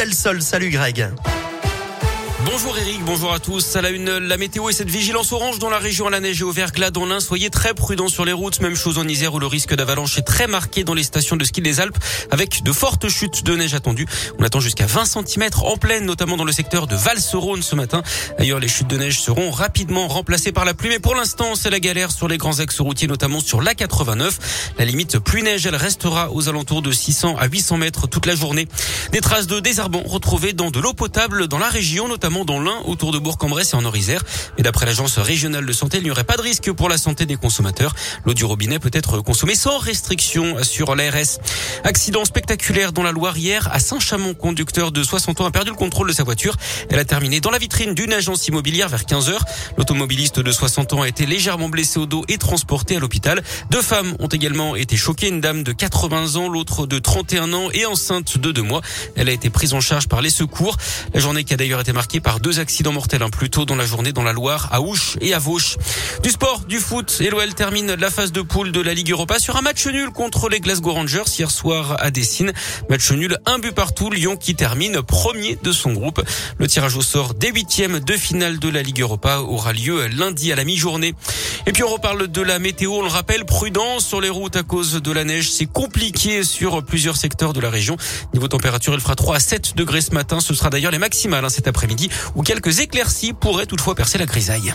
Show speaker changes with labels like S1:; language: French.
S1: Del Sol. Salut Greg.
S2: Bonjour Eric, bonjour à tous. À la une, la météo et cette vigilance orange dans la région à la neige et au verglas dans l'Ain. Soyez très prudents sur les routes. Même chose en Isère où le risque d'avalanche est très marqué dans les stations de ski des Alpes avec de fortes chutes de neige attendues. On attend jusqu'à 20 cm en pleine, notamment dans le secteur de val ce matin. D'ailleurs, les chutes de neige seront rapidement remplacées par la pluie. Mais pour l'instant, c'est la galère sur les grands axes routiers, notamment sur l'A89. La limite pluie-neige, elle restera aux alentours de 600 à 800 mètres toute la journée. Des traces de désherbants retrouvées dans de l'eau potable dans la région, notamment dans l'Ain, autour de Bourg-en-Bresse et en Orisère. Mais d'après l'agence régionale de santé, il n'y aurait pas de risque pour la santé des consommateurs. L'eau du robinet peut être consommée sans restriction sur l'ARS. Accident spectaculaire dans la Loire hier à Saint-Chamond. Conducteur de 60 ans a perdu le contrôle de sa voiture. Elle a terminé dans la vitrine d'une agence immobilière vers 15 heures. L'automobiliste de 60 ans a été légèrement blessé au dos et transporté à l'hôpital. Deux femmes ont également été choquées. Une dame de 80 ans, l'autre de 31 ans et enceinte de deux mois. Elle a été prise en charge par les secours. La journée qui a d'ailleurs été marquée par deux accidents mortels, un plus tôt dans la journée dans la Loire, à Ouche et à Vauche. Du sport, du foot, et l'OL termine la phase de poule de la Ligue Europa sur un match nul contre les Glasgow Rangers hier soir à Dessine. Match nul, un but partout, Lyon qui termine premier de son groupe. Le tirage au sort des huitièmes de finale de la Ligue Europa aura lieu lundi à la mi-journée. Et puis on reparle de la météo, on le rappelle, prudence sur les routes à cause de la neige. C'est compliqué sur plusieurs secteurs de la région. Niveau température, il fera 3 à 7 degrés ce matin. Ce sera d'ailleurs les maximales hein, cet après-midi où quelques éclaircies pourraient toutefois percer la grisaille.